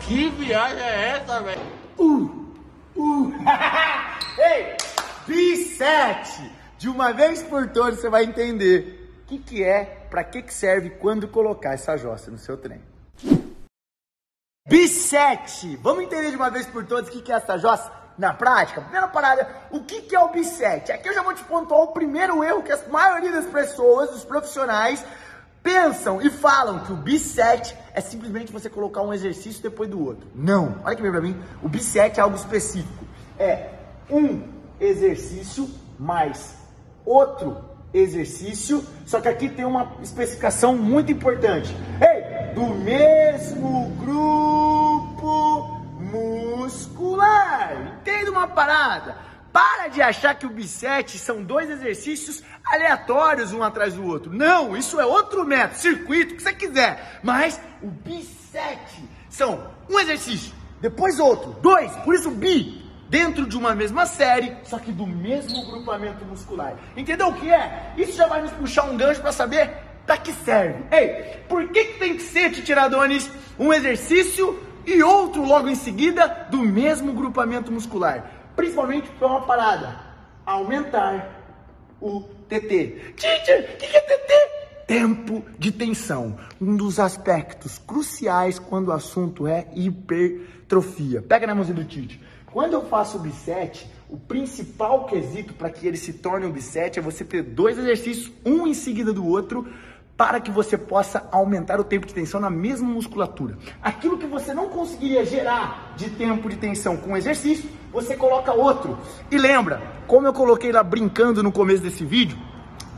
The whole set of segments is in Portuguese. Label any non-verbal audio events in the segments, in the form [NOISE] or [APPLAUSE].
Que viagem é essa, velho? Uh, uh. [LAUGHS] Ei, B7. De uma vez por todas você vai entender o que, que é, para que, que serve quando colocar essa jossa no seu trem. B7. Vamos entender de uma vez por todas o que, que é essa jossa? Na prática, primeira parada, o que, que é o B7? Aqui eu já vou te pontuar o primeiro erro que a maioria das pessoas, os profissionais, pensam e falam que o B7 é simplesmente você colocar um exercício depois do outro. Não. Olha que bem para mim. O B7 é algo específico. É um exercício mais outro exercício, só que aqui tem uma especificação muito importante. Ei, do mesmo grupo muscular. Entenda uma parada. Para de achar que o B7 são dois exercícios aleatórios um atrás do outro. Não, isso é outro método, circuito, o que você quiser. Mas o B7 são um exercício, depois outro, dois, por isso B, dentro de uma mesma série, só que do mesmo grupamento muscular. Entendeu o que é? Isso já vai nos puxar um gancho para saber para que serve. Ei, por que, que tem que ser, Titiradones, um exercício e outro logo em seguida do mesmo grupamento muscular? Principalmente para uma parada, aumentar o TT. Teacher, o que, que é TT? Tempo de tensão, um dos aspectos cruciais quando o assunto é hipertrofia. Pega na mãozinha do Tite. Quando eu faço o B7, o principal quesito para que ele se torne um B7 é você ter dois exercícios, um em seguida do outro, para que você possa aumentar o tempo de tensão na mesma musculatura. Aquilo que você não conseguiria gerar de tempo de tensão com exercício, você coloca outro. E lembra, como eu coloquei lá brincando no começo desse vídeo,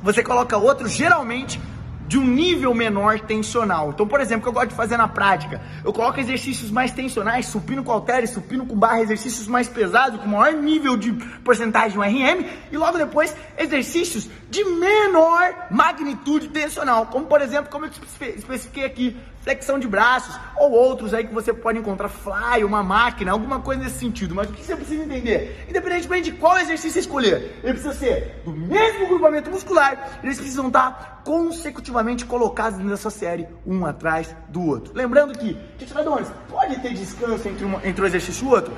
você coloca outro geralmente de um nível menor tensional. Então, por exemplo, o que eu gosto de fazer na prática, eu coloco exercícios mais tensionais, supino com halteres, supino com barra, exercícios mais pesados, com maior nível de porcentagem de RM, e logo depois exercícios de menor magnitude tensional, como por exemplo, como eu especifiquei aqui, flexão de braços, ou outros aí que você pode encontrar, fly, uma máquina, alguma coisa nesse sentido. Mas o que você precisa entender? Independentemente de qual exercício escolher, ele precisa ser do mesmo grupamento muscular, eles precisam estar consecutivamente colocados nessa série, um atrás do outro. Lembrando que, titulares, pode ter descanso entre, uma, entre um exercício e outro,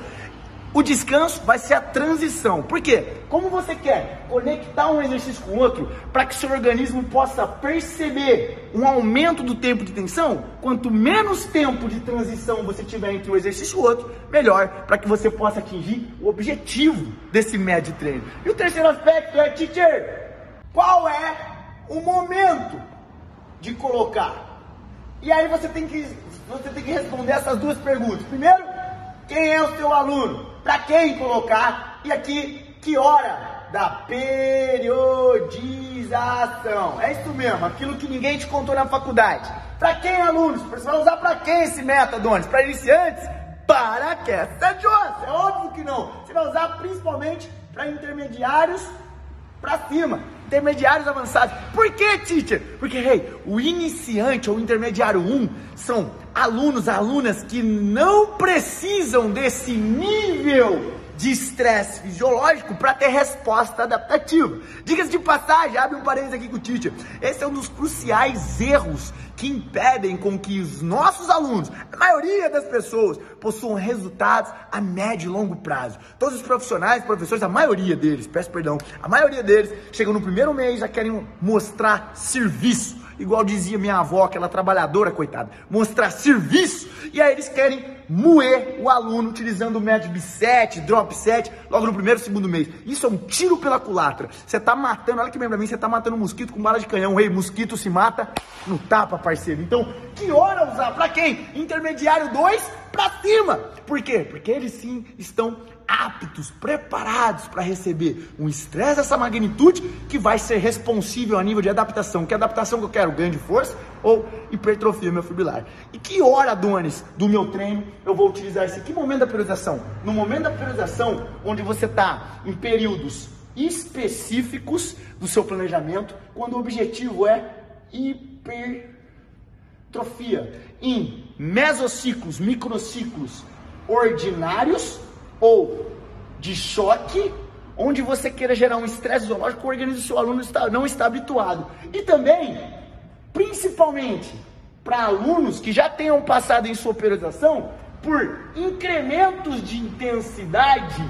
o descanso vai ser a transição. Por quê? Como você quer conectar um exercício com o outro para que seu organismo possa perceber um aumento do tempo de tensão, quanto menos tempo de transição você tiver entre um exercício e o outro, melhor para que você possa atingir o objetivo desse médio treino. E o terceiro aspecto é, teacher, qual é o momento de colocar? E aí você tem que, você tem que responder essas duas perguntas. Primeiro, quem é o seu aluno? para quem colocar e aqui que hora da periodização. É isso mesmo, aquilo que ninguém te contou na faculdade. Para quem, alunos? Você vai usar para quem esse método, Adonis? Para iniciantes? Para que essa Jones? É óbvio que não. Você vai usar principalmente para intermediários para cima, intermediários avançados. Por que, teacher? Porque, hey, o iniciante ou intermediário 1 são alunos, alunas que não precisam desse nível de estresse fisiológico para ter resposta adaptativa. Diga-se de passagem, abre um parênteses aqui com o teacher. Esse é um dos cruciais erros que impedem com que os nossos alunos, a maioria das pessoas, possuam resultados a médio e longo prazo. Todos os profissionais, professores, a maioria deles, peço perdão, a maioria deles chegam no primeiro mês já querem mostrar serviço igual dizia minha avó, aquela trabalhadora, coitada, mostrar serviço, e aí eles querem moer o aluno utilizando o método 7, drop 7, logo no primeiro, segundo mês. Isso é um tiro pela culatra. Você tá matando, olha que bem pra mim, você tá matando um mosquito com bala de canhão. Rei, mosquito se mata no tapa, parceiro. Então, que hora usar? Pra quem? Intermediário 2 pra cima. Por quê? Porque eles sim estão aptos, preparados para receber um estresse dessa magnitude que vai ser responsível a nível de adaptação. Que adaptação que eu quero? Ganho de força ou hipertrofia meu fibrilar? E que hora, Donis, do meu treino eu vou utilizar isso? Que momento da periodização? No momento da periodização, onde você está em períodos específicos do seu planejamento, quando o objetivo é hipertrofia. Em mesociclos, microciclos ordinários ou de choque, onde você queira gerar um estresse zoológico o organismo do seu aluno está, não está habituado. E também principalmente para alunos que já tenham passado em sua periodização por incrementos de intensidade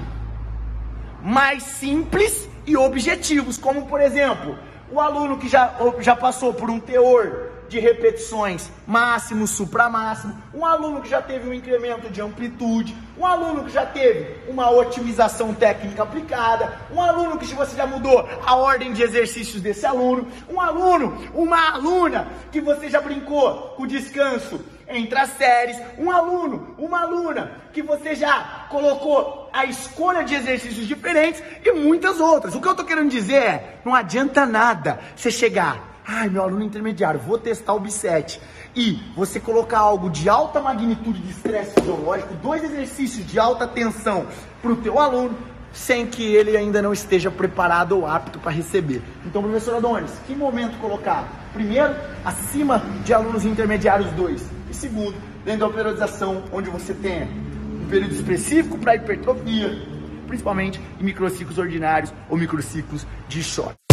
mais simples e objetivos, como por exemplo, o aluno que já, já passou por um teor de repetições máximo, supramáximo, um aluno que já teve um incremento de amplitude, um aluno que já teve uma otimização técnica aplicada, um aluno que você já mudou a ordem de exercícios desse aluno, um aluno, uma aluna que você já brincou com descanso entre as séries, um aluno, uma aluna que você já colocou a escolha de exercícios diferentes e muitas outras. O que eu estou querendo dizer é, não adianta nada você chegar Ai, meu aluno intermediário, vou testar o B7. E você colocar algo de alta magnitude de estresse fisiológico, dois exercícios de alta tensão para o teu aluno, sem que ele ainda não esteja preparado ou apto para receber. Então, professor Adonis, que momento colocar? Primeiro, acima de alunos intermediários 2. E segundo, dentro da periodização, onde você tem um período específico para hipertrofia, principalmente em microciclos ordinários ou microciclos de choque.